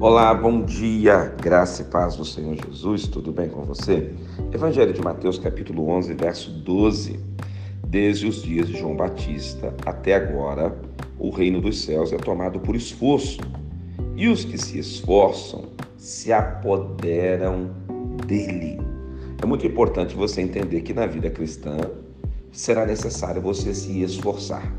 Olá, bom dia, graça e paz do Senhor Jesus, tudo bem com você? Evangelho de Mateus, capítulo 11, verso 12. Desde os dias de João Batista até agora, o reino dos céus é tomado por esforço, e os que se esforçam se apoderam dele. É muito importante você entender que na vida cristã será necessário você se esforçar.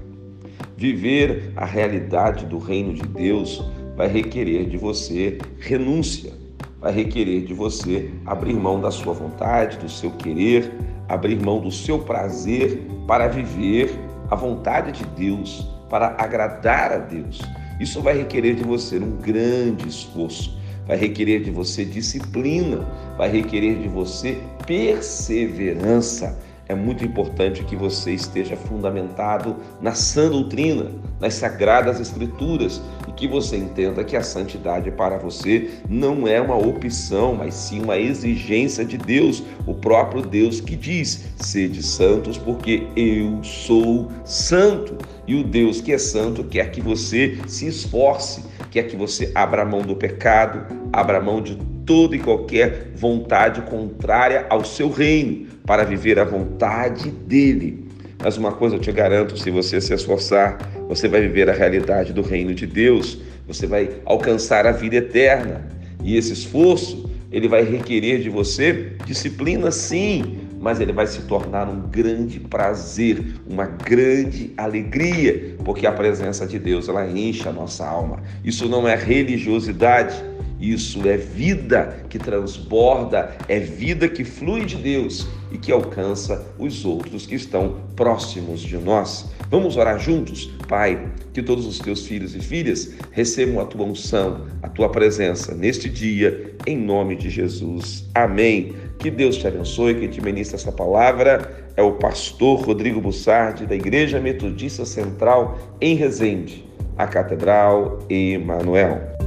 Viver a realidade do reino de Deus vai requerer de você renúncia, vai requerer de você abrir mão da sua vontade, do seu querer, abrir mão do seu prazer para viver a vontade de Deus, para agradar a Deus. Isso vai requerer de você um grande esforço, vai requerer de você disciplina, vai requerer de você perseverança é muito importante que você esteja fundamentado na sã doutrina, nas sagradas escrituras e que você entenda que a santidade para você não é uma opção, mas sim uma exigência de Deus, o próprio Deus que diz: sede santos, porque eu sou santo. E o Deus que é santo quer que você se esforce, quer que você abra mão do pecado, abra mão de toda e qualquer vontade contrária ao seu reino, para viver a vontade dele. Mas uma coisa eu te garanto: se você se esforçar, você vai viver a realidade do reino de Deus, você vai alcançar a vida eterna. E esse esforço, ele vai requerer de você disciplina, sim, mas ele vai se tornar um grande prazer, uma grande alegria, porque a presença de Deus ela enche a nossa alma. Isso não é religiosidade, isso é vida que transborda, é vida que flui de Deus e que alcança os outros que estão próximos de nós. Vamos orar juntos? Pai, que todos os teus filhos e filhas recebam a tua unção, a tua presença neste dia, em nome de Jesus. Amém. Que Deus te abençoe, quem te ministra essa palavra é o pastor Rodrigo Bussardi, da Igreja Metodista Central em Resende, a Catedral Emanuel.